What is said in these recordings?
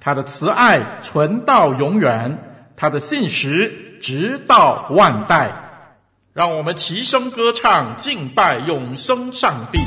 他的慈爱存到永远，他的信实直到万代。让我们齐声歌唱，敬拜永生上帝。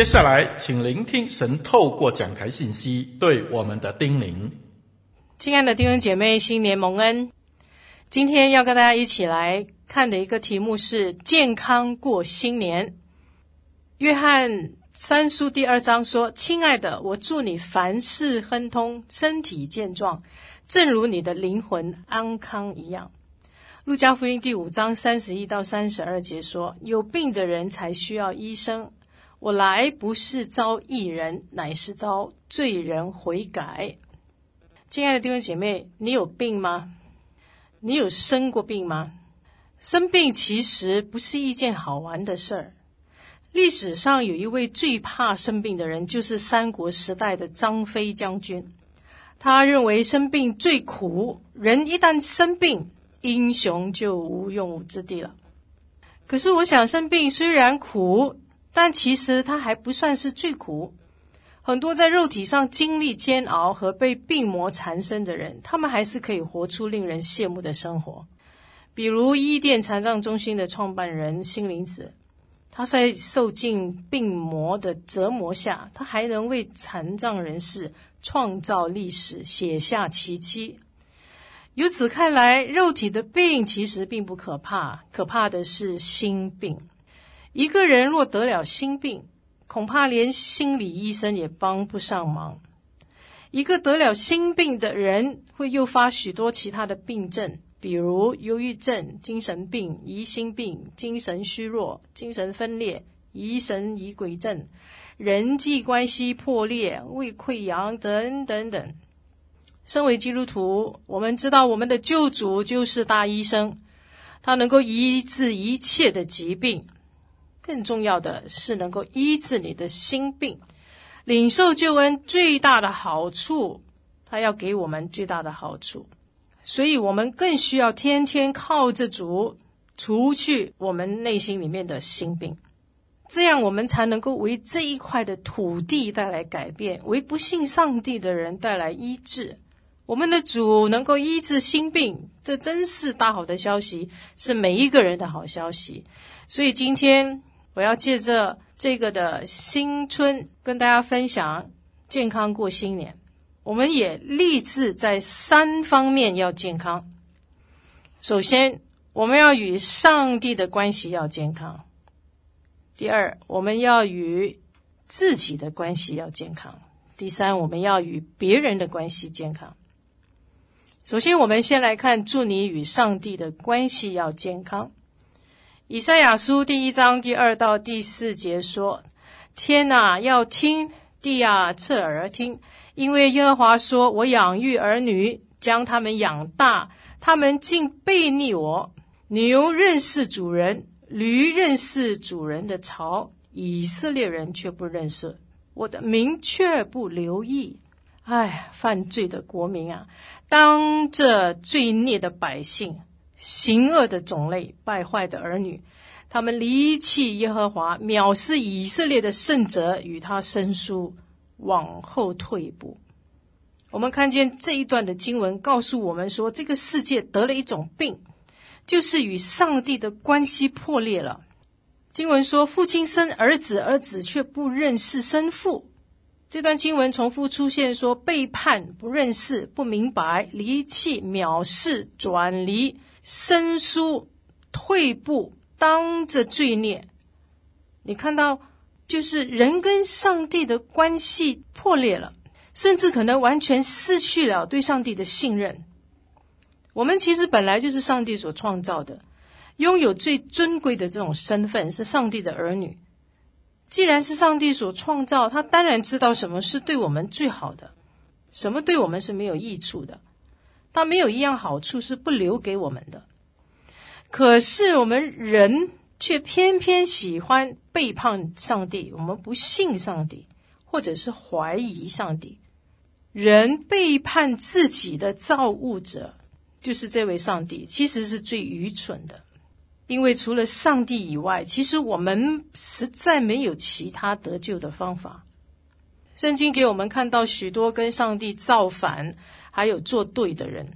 接下来，请聆听神透过讲台信息对我们的叮咛。亲爱的弟兄姐妹，新年蒙恩！今天要跟大家一起来看的一个题目是“健康过新年”。约翰三书第二章说：“亲爱的，我祝你凡事亨通，身体健壮，正如你的灵魂安康一样。”路加福音第五章三十一到三十二节说：“有病的人才需要医生。”我来不是招义人，乃是招罪人悔改。亲爱的弟兄姐妹，你有病吗？你有生过病吗？生病其实不是一件好玩的事儿。历史上有一位最怕生病的人，就是三国时代的张飞将军。他认为生病最苦，人一旦生病，英雄就无用武之地了。可是我想，生病虽然苦，但其实它还不算是最苦。很多在肉体上经历煎熬和被病魔缠身的人，他们还是可以活出令人羡慕的生活。比如伊甸残障中心的创办人心灵子，他在受尽病魔的折磨下，他还能为残障人士创造历史，写下奇迹。由此看来，肉体的病其实并不可怕，可怕的是心病。一个人若得了心病，恐怕连心理医生也帮不上忙。一个得了心病的人，会诱发许多其他的病症，比如忧郁症、精神病、疑心病、精神虚弱、精神分裂、疑神疑鬼症、人际关系破裂、胃溃疡等等等。身为基督徒，我们知道我们的救主就是大医生，他能够医治一切的疾病。更重要的是，能够医治你的心病。领受救恩最大的好处，他要给我们最大的好处，所以我们更需要天天靠着主，除去我们内心里面的心病，这样我们才能够为这一块的土地带来改变，为不信上帝的人带来医治。我们的主能够医治心病，这真是大好的消息，是每一个人的好消息。所以今天。我要借着这个的新春，跟大家分享健康过新年。我们也立志在三方面要健康。首先，我们要与上帝的关系要健康；第二，我们要与自己的关系要健康；第三，我们要与别人的关系健康。首先，我们先来看，祝你与上帝的关系要健康。以赛亚书第一章第二到第四节说：“天哪，要听；地啊，侧耳听。因为耶和华说：我养育儿女，将他们养大，他们竟悖逆我。牛认识主人，驴认识主人的槽，以色列人却不认识我的名，却不留意。唉，犯罪的国民啊，当这罪孽的百姓。”行恶的种类，败坏的儿女，他们离弃耶和华，藐视以色列的圣者，与他生疏，往后退步。我们看见这一段的经文，告诉我们说，这个世界得了一种病，就是与上帝的关系破裂了。经文说，父亲生儿子，儿子却不认识生父。这段经文重复出现说，背叛、不认识、不明白、离弃、藐视、转离。生疏、退步，当着罪孽，你看到，就是人跟上帝的关系破裂了，甚至可能完全失去了对上帝的信任。我们其实本来就是上帝所创造的，拥有最尊贵的这种身份，是上帝的儿女。既然是上帝所创造，他当然知道什么是对我们最好的，什么对我们是没有益处的。他没有一样好处是不留给我们的，可是我们人却偏偏喜欢背叛上帝，我们不信上帝，或者是怀疑上帝。人背叛自己的造物者，就是这位上帝，其实是最愚蠢的，因为除了上帝以外，其实我们实在没有其他得救的方法。圣经给我们看到许多跟上帝造反，还有做对的人，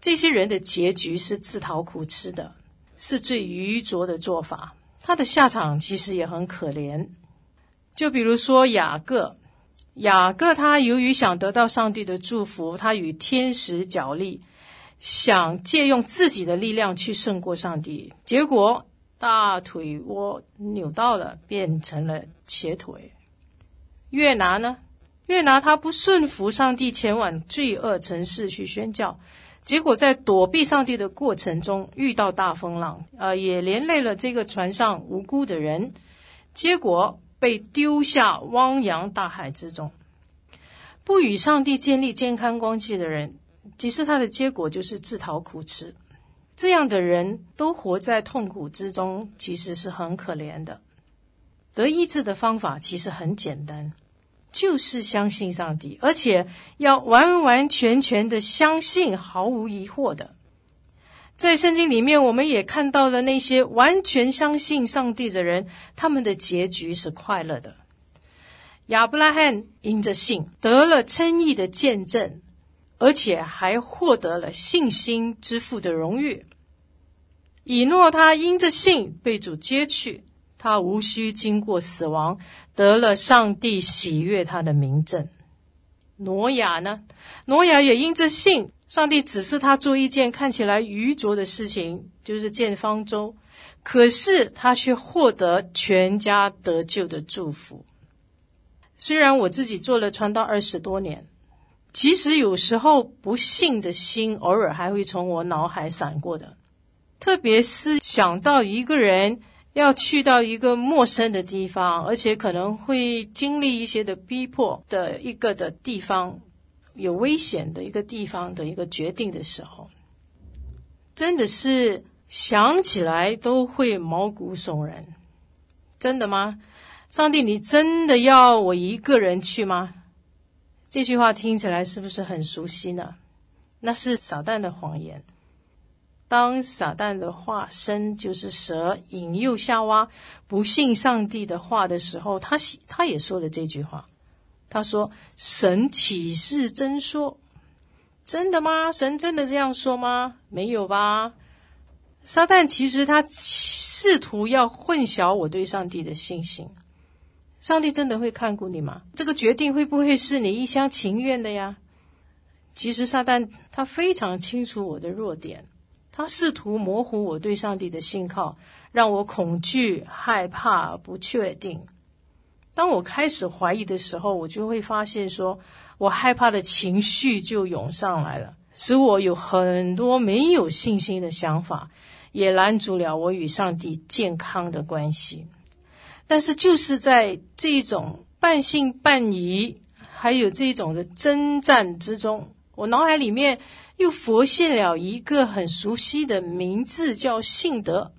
这些人的结局是自讨苦吃的，是最愚拙的做法。他的下场其实也很可怜。就比如说雅各，雅各他由于想得到上帝的祝福，他与天使角力，想借用自己的力量去胜过上帝，结果大腿窝扭到了，变成了瘸腿。约拿呢？约拿他不顺服上帝，前往罪恶城市去宣教，结果在躲避上帝的过程中遇到大风浪，呃，也连累了这个船上无辜的人，结果被丢下汪洋大海之中。不与上帝建立健康关系的人，其实他的结果就是自讨苦吃。这样的人都活在痛苦之中，其实是很可怜的。得医治的方法其实很简单，就是相信上帝，而且要完完全全的相信，毫无疑惑的。在圣经里面，我们也看到了那些完全相信上帝的人，他们的结局是快乐的。亚伯拉罕因着信得了称义的见证，而且还获得了信心之父的荣誉。以诺他因着信被主接去，他无需经过死亡，得了上帝喜悦他的名证。挪亚呢？挪亚也因着信，上帝指示他做一件看起来愚拙的事情，就是建方舟，可是他却获得全家得救的祝福。虽然我自己做了传道二十多年，其实有时候不信的心偶尔还会从我脑海闪过的。特别是想到一个人要去到一个陌生的地方，而且可能会经历一些的逼迫的一个的地方，有危险的一个地方的一个决定的时候，真的是想起来都会毛骨悚然。真的吗？上帝，你真的要我一个人去吗？这句话听起来是不是很熟悉呢？那是撒旦的谎言。当撒旦的化身就是蛇引诱夏娃不信上帝的话的时候，他他也说了这句话。他说：“神岂是真说？真的吗？神真的这样说吗？没有吧？”撒旦其实他试图要混淆我对上帝的信心。上帝真的会看顾你吗？这个决定会不会是你一厢情愿的呀？其实撒旦他非常清楚我的弱点。他试图模糊我对上帝的信靠，让我恐惧、害怕、不确定。当我开始怀疑的时候，我就会发现说，说我害怕的情绪就涌上来了，使我有很多没有信心的想法，也拦阻了我与上帝健康的关系。但是，就是在这种半信半疑，还有这种的征战之中，我脑海里面。又浮现了一个很熟悉的名字，叫信德。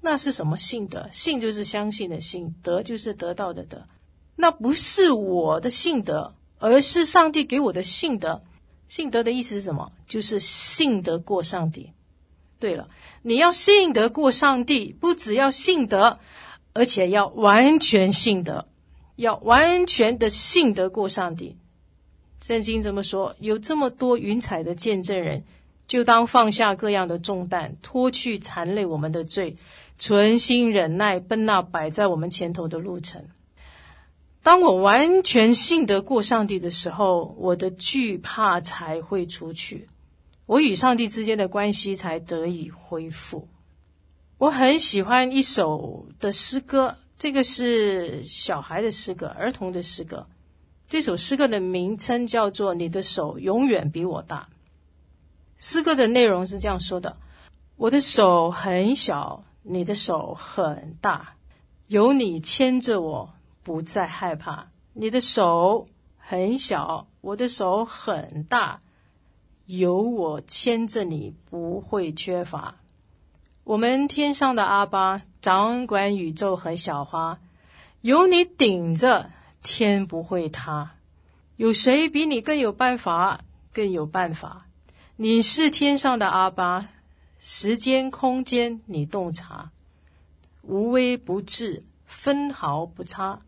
那是什么信德？信就是相信的信，德就是得到的德。那不是我的信德，而是上帝给我的信德。信德的意思是什么？就是信得过上帝。对了，你要信得过上帝，不只要信德，而且要完全信德，要完全的信得过上帝。圣经这么说，有这么多云彩的见证人，就当放下各样的重担，脱去缠累我们的罪，存心忍耐，奔那摆在我们前头的路程。当我完全信得过上帝的时候，我的惧怕才会除去，我与上帝之间的关系才得以恢复。我很喜欢一首的诗歌，这个是小孩的诗歌，儿童的诗歌。这首诗歌的名称叫做《你的手永远比我大》。诗歌的内容是这样说的：我的手很小，你的手很大，有你牵着我，不再害怕。你的手很小，我的手很大，有我牵着你，不会缺乏。我们天上的阿爸掌管宇宙和小花，有你顶着。天不会塌，有谁比你更有办法？更有办法？你是天上的阿巴，时间空间你洞察，无微不至，分毫不差。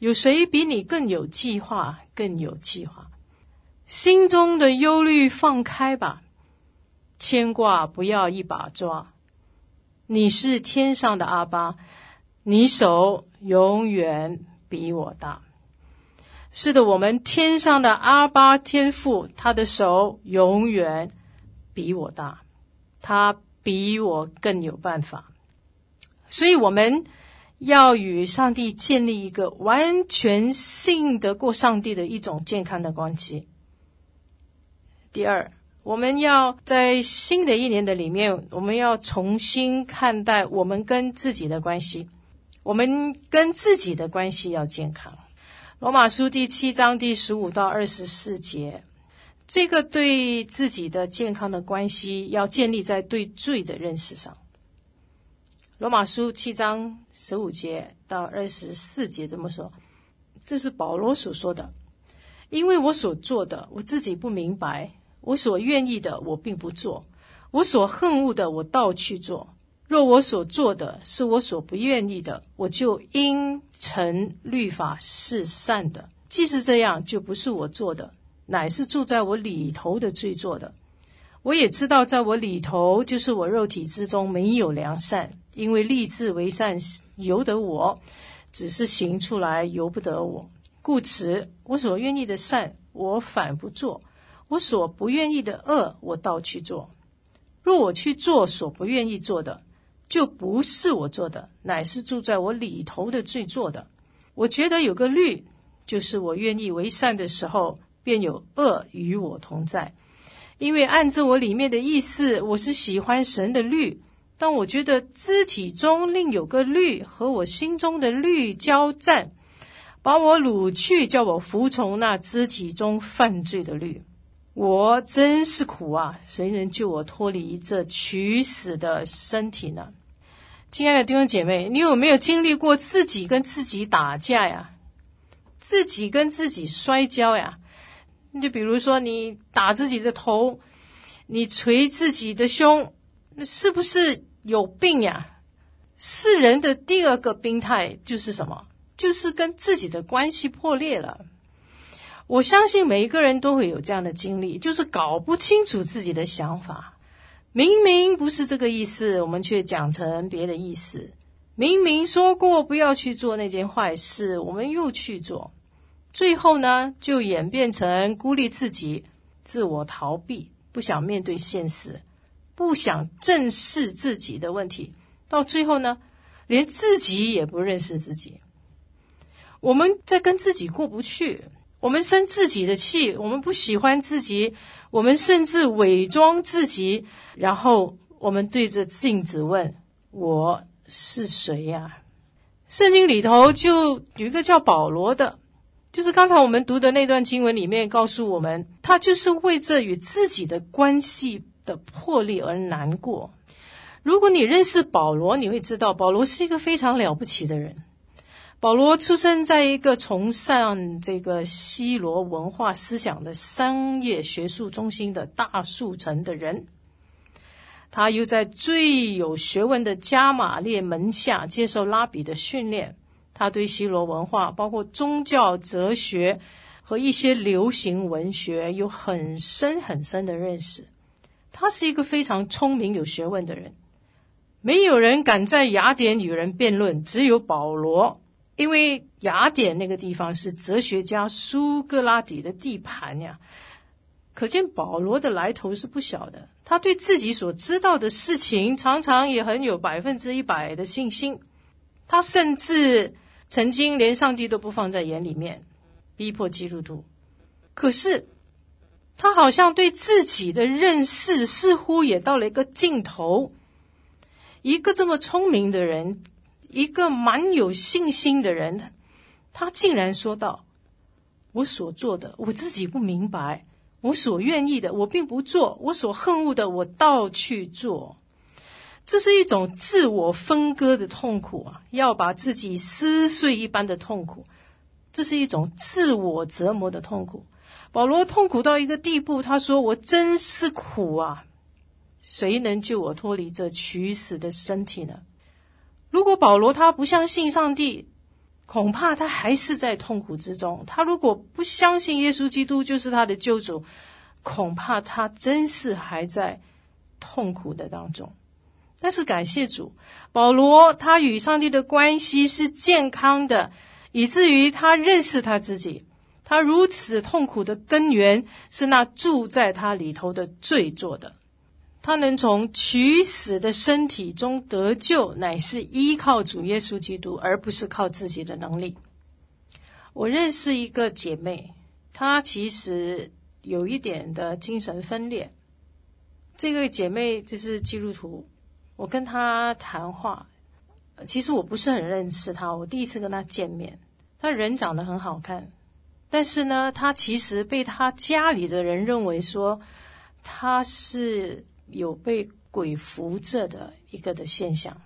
有谁比你更有计划？更有计划？心中的忧虑放开吧，牵挂不要一把抓。你是天上的阿巴，你手永远比我大。是的，我们天上的阿爸天父，他的手永远比我大，他比我更有办法。所以我们要与上帝建立一个完全信得过上帝的一种健康的关系。第二，我们要在新的一年的里面，我们要重新看待我们跟自己的关系，我们跟自己的关系要健康。罗马书第七章第十五到二十四节，这个对自己的健康的关系，要建立在对罪的认识上。罗马书七章十五节到二十四节这么说，这是保罗所说的。因为我所做的，我自己不明白；我所愿意的，我并不做；我所恨恶的，我倒去做。若我所做的是我所不愿意的，我就应承律法是善的。既是这样，就不是我做的。乃是住在我里头的罪做的，我也知道，在我里头，就是我肉体之中没有良善，因为立志为善由得我，只是行出来由不得我。故此，我所愿意的善，我反不做；我所不愿意的恶，我倒去做。若我去做所不愿意做的，就不是我做的，乃是住在我里头的罪做的。我觉得有个律，就是我愿意为善的时候。便有恶与我同在，因为按着我里面的意思，我是喜欢神的律，但我觉得肢体中另有个律和我心中的律交战，把我掳去，叫我服从那肢体中犯罪的律。我真是苦啊！谁能救我脱离这取死的身体呢？亲爱的弟兄姐妹，你有没有经历过自己跟自己打架呀？自己跟自己摔跤呀？你就比如说，你打自己的头，你捶自己的胸，那是不是有病呀？世人的第二个病态就是什么？就是跟自己的关系破裂了。我相信每一个人都会有这样的经历，就是搞不清楚自己的想法，明明不是这个意思，我们却讲成别的意思；明明说过不要去做那件坏事，我们又去做。最后呢，就演变成孤立自己、自我逃避，不想面对现实，不想正视自己的问题。到最后呢，连自己也不认识自己。我们在跟自己过不去，我们生自己的气，我们不喜欢自己，我们甚至伪装自己，然后我们对着镜子问：“我是谁呀？”圣经里头就有一个叫保罗的。就是刚才我们读的那段经文里面告诉我们，他就是为这与自己的关系的破裂而难过。如果你认识保罗，你会知道保罗是一个非常了不起的人。保罗出生在一个崇尚这个希罗文化思想的商业学术中心的大树城的人，他又在最有学问的加玛列门下接受拉比的训练。他对希罗文化，包括宗教、哲学和一些流行文学，有很深很深的认识。他是一个非常聪明、有学问的人。没有人敢在雅典与人辩论，只有保罗，因为雅典那个地方是哲学家苏格拉底的地盘呀。可见保罗的来头是不小的。他对自己所知道的事情，常常也很有百分之一百的信心。他甚至。曾经连上帝都不放在眼里面，逼迫基督徒。可是他好像对自己的认识似乎也到了一个尽头。一个这么聪明的人，一个蛮有信心的人，他竟然说道：“我所做的，我自己不明白；我所愿意的，我并不做；我所恨恶的，我倒去做。”这是一种自我分割的痛苦啊，要把自己撕碎一般的痛苦。这是一种自我折磨的痛苦。保罗痛苦到一个地步，他说：“我真是苦啊！谁能救我脱离这取死的身体呢？”如果保罗他不相信上帝，恐怕他还是在痛苦之中。他如果不相信耶稣基督就是他的救主，恐怕他真是还在痛苦的当中。但是感谢主，保罗他与上帝的关系是健康的，以至于他认识他自己。他如此痛苦的根源是那住在他里头的罪做的。他能从取死的身体中得救，乃是依靠主耶稣基督，而不是靠自己的能力。我认识一个姐妹，她其实有一点的精神分裂。这个姐妹就是基督徒。我跟她谈话，其实我不是很认识她。我第一次跟她见面，她人长得很好看，但是呢，她其实被她家里的人认为说她是有被鬼附着的一个的现象，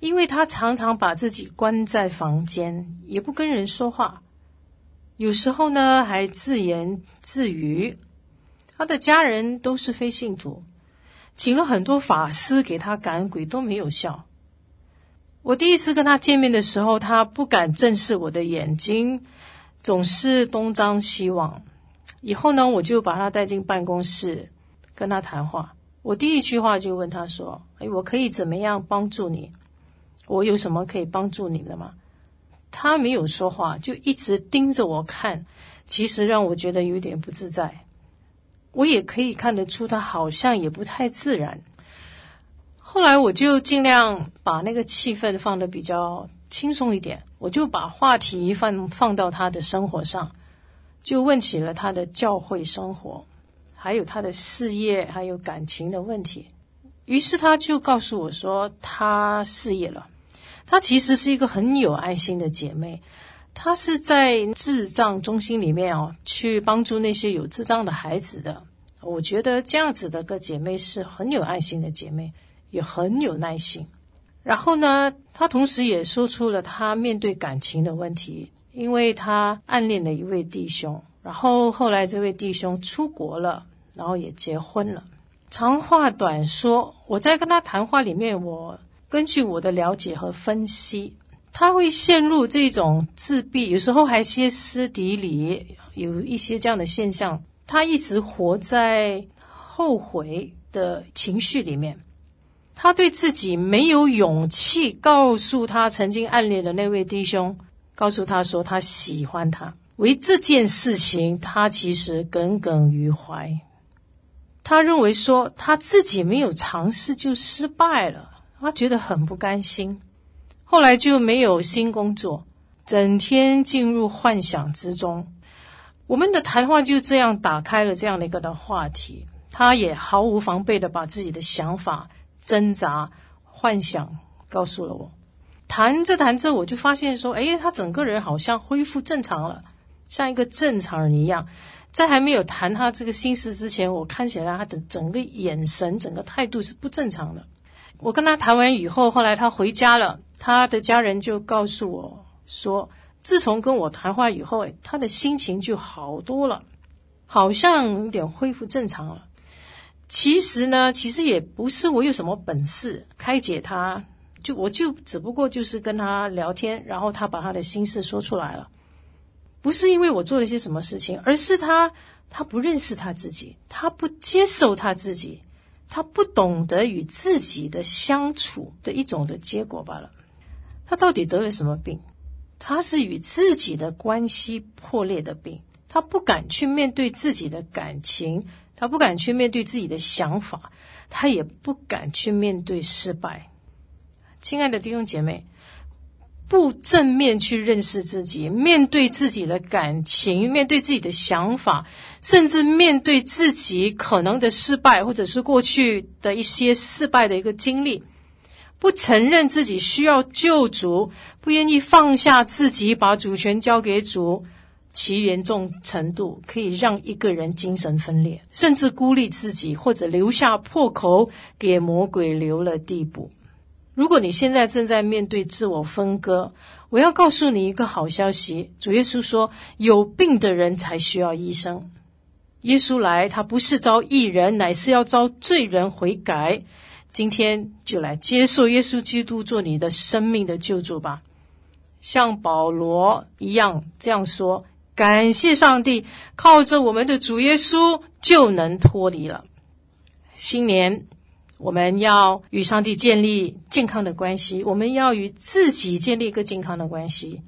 因为他常常把自己关在房间，也不跟人说话，有时候呢还自言自语。他的家人都是非信徒，请了很多法师给他赶鬼都没有效。我第一次跟他见面的时候，他不敢正视我的眼睛，总是东张西望。以后呢，我就把他带进办公室跟他谈话。我第一句话就问他说：“哎，我可以怎么样帮助你？我有什么可以帮助你的吗？”他没有说话，就一直盯着我看，其实让我觉得有点不自在。我也可以看得出，他好像也不太自然。后来我就尽量把那个气氛放得比较轻松一点，我就把话题放放到他的生活上，就问起了他的教会生活，还有他的事业，还有感情的问题。于是他就告诉我说，他事业了。他其实是一个很有爱心的姐妹。她是在智障中心里面哦，去帮助那些有智障的孩子的。我觉得这样子的个姐妹是很有爱心的姐妹，也很有耐心。然后呢，她同时也说出了她面对感情的问题，因为她暗恋了一位弟兄，然后后来这位弟兄出国了，然后也结婚了。长话短说，我在跟他谈话里面，我根据我的了解和分析。他会陷入这种自闭，有时候还歇斯底里，有一些这样的现象。他一直活在后悔的情绪里面，他对自己没有勇气告诉他曾经暗恋的那位弟兄，告诉他说他喜欢他。为这件事情，他其实耿耿于怀。他认为说他自己没有尝试就失败了，他觉得很不甘心。后来就没有新工作，整天进入幻想之中。我们的谈话就这样打开了这样的一个的话题，他也毫无防备的把自己的想法、挣扎、幻想告诉了我。谈着谈着，我就发现说，诶，他整个人好像恢复正常了，像一个正常人一样。在还没有谈他这个心事之前，我看起来他的整个眼神、整个态度是不正常的。我跟他谈完以后，后来他回家了。他的家人就告诉我说，自从跟我谈话以后，他的心情就好多了，好像有点恢复正常了。其实呢，其实也不是我有什么本事开解他，就我就只不过就是跟他聊天，然后他把他的心事说出来了。不是因为我做了些什么事情，而是他他不认识他自己，他不接受他自己，他不懂得与自己的相处的一种的结果罢了。他到底得了什么病？他是与自己的关系破裂的病。他不敢去面对自己的感情，他不敢去面对自己的想法，他也不敢去面对失败。亲爱的弟兄姐妹，不正面去认识自己，面对自己的感情，面对自己的想法，甚至面对自己可能的失败，或者是过去的一些失败的一个经历。不承认自己需要救主，不愿意放下自己，把主权交给主，其严重程度可以让一个人精神分裂，甚至孤立自己，或者留下破口给魔鬼留了地步。如果你现在正在面对自我分割，我要告诉你一个好消息：主耶稣说，有病的人才需要医生。耶稣来，他不是招义人，乃是要招罪人悔改。今天就来接受耶稣基督做你的生命的救主吧，像保罗一样这样说：感谢上帝，靠着我们的主耶稣就能脱离了。新年我们要与上帝建立健康的关系，我们要与自己建立一个健康的关系。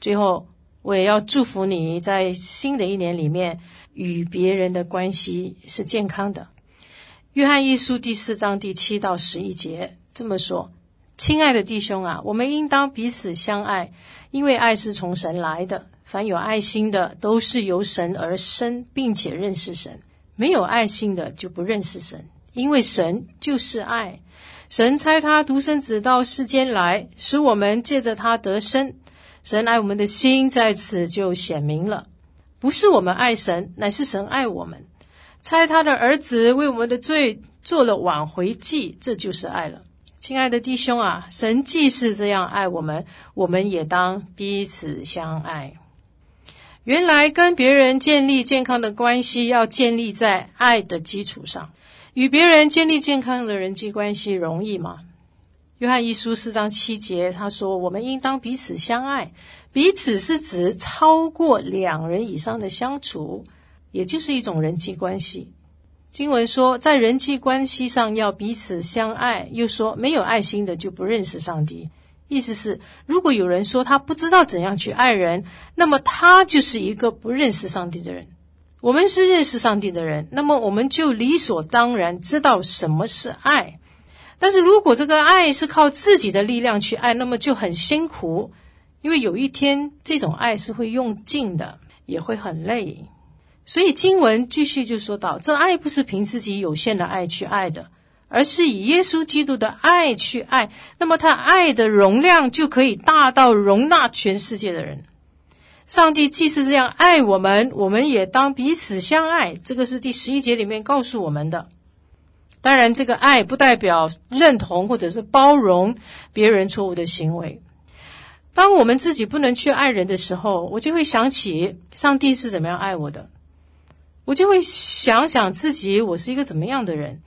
最后，我也要祝福你在新的一年里面与别人的关系是健康的。约翰一书第四章第七到十一节这么说：“亲爱的弟兄啊，我们应当彼此相爱，因为爱是从神来的。凡有爱心的，都是由神而生，并且认识神；没有爱心的，就不认识神，因为神就是爱。神差他独生子到世间来，使我们借着他得生。神爱我们的心在此就显明了，不是我们爱神，乃是神爱我们，差他的儿子为我们的罪做了挽回祭，这就是爱了。亲爱的弟兄啊，神既是这样爱我们，我们也当彼此相爱。原来跟别人建立健康的关系，要建立在爱的基础上。与别人建立健康的人际关系容易吗？约翰一书四章七节，他说：“我们应当彼此相爱，彼此是指超过两人以上的相处，也就是一种人际关系。”经文说，在人际关系上要彼此相爱，又说没有爱心的就不认识上帝。意思是，如果有人说他不知道怎样去爱人，那么他就是一个不认识上帝的人。我们是认识上帝的人，那么我们就理所当然知道什么是爱。但是如果这个爱是靠自己的力量去爱，那么就很辛苦，因为有一天这种爱是会用尽的，也会很累。所以经文继续就说到，这爱不是凭自己有限的爱去爱的，而是以耶稣基督的爱去爱。那么他爱的容量就可以大到容纳全世界的人。上帝既是这样爱我们，我们也当彼此相爱。这个是第十一节里面告诉我们的。当然，这个爱不代表认同或者是包容别人错误的行为。当我们自己不能去爱人的时候，我就会想起上帝是怎么样爱我的。我就会想想自己，我是一个怎么样的人？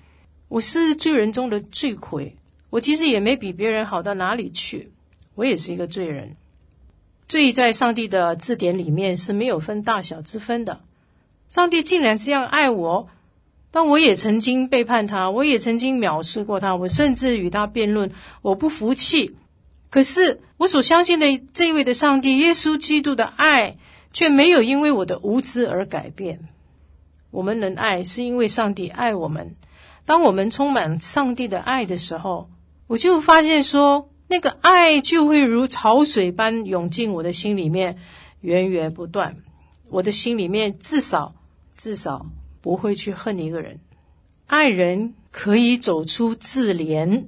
我是罪人中的罪魁，我其实也没比别人好到哪里去，我也是一个罪人。罪在上帝的字典里面是没有分大小之分的。上帝竟然这样爱我，但我也曾经背叛他，我也曾经藐视过他，我甚至与他辩论，我不服气。可是我所相信的这位的上帝，耶稣基督的爱，却没有因为我的无知而改变。我们能爱，是因为上帝爱我们。当我们充满上帝的爱的时候，我就发现说，那个爱就会如潮水般涌进我的心里面，源源不断。我的心里面至少至少不会去恨一个人。爱人可以走出自怜，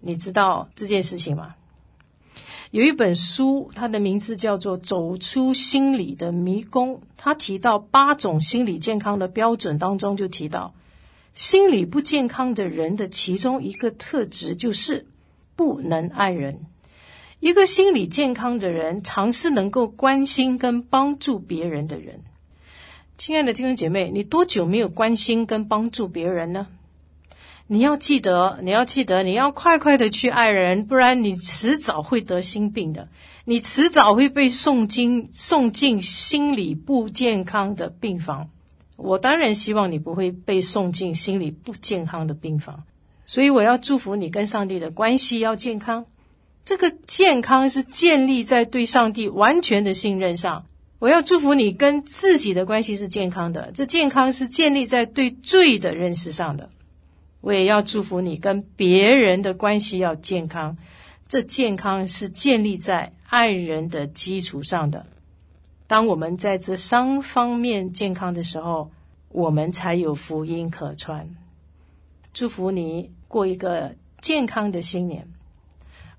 你知道这件事情吗？有一本书，它的名字叫做《走出心理的迷宫》。它提到八种心理健康的标准当中，就提到心理不健康的人的其中一个特质就是不能爱人。一个心理健康的人，常是能够关心跟帮助别人的人。亲爱的弟兄姐妹，你多久没有关心跟帮助别人呢？你要记得，你要记得，你要快快的去爱人，不然你迟早会得心病的。你迟早会被送进送进心理不健康的病房。我当然希望你不会被送进心理不健康的病房，所以我要祝福你跟上帝的关系要健康。这个健康是建立在对上帝完全的信任上。我要祝福你跟自己的关系是健康的，这健康是建立在对罪的认识上的。我也要祝福你跟别人的关系要健康，这健康是建立在爱人的基础上的。当我们在这三方面健康的时候，我们才有福音可传。祝福你过一个健康的新年。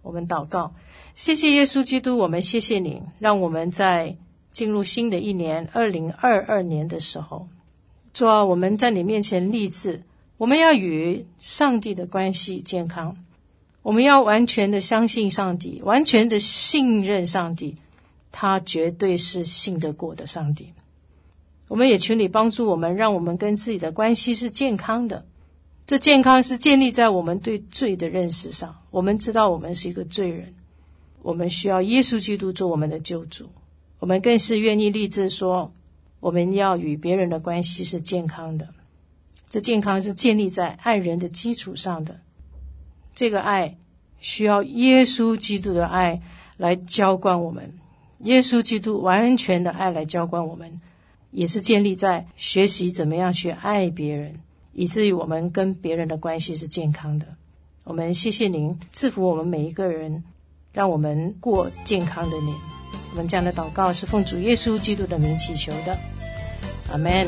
我们祷告，谢谢耶稣基督，我们谢谢你，让我们在进入新的一年二零二二年的时候，主啊，我们在你面前立志。我们要与上帝的关系健康，我们要完全的相信上帝，完全的信任上帝，他绝对是信得过的上帝。我们也求你帮助我们，让我们跟自己的关系是健康的。这健康是建立在我们对罪的认识上。我们知道我们是一个罪人，我们需要耶稣基督做我们的救主。我们更是愿意立志说，我们要与别人的关系是健康的。这健康是建立在爱人的基础上的，这个爱需要耶稣基督的爱来浇灌我们，耶稣基督完全的爱来浇灌我们，也是建立在学习怎么样去爱别人，以至于我们跟别人的关系是健康的。我们谢谢您赐福我们每一个人，让我们过健康的年。我们这样的祷告是奉主耶稣基督的名祈求的，阿门。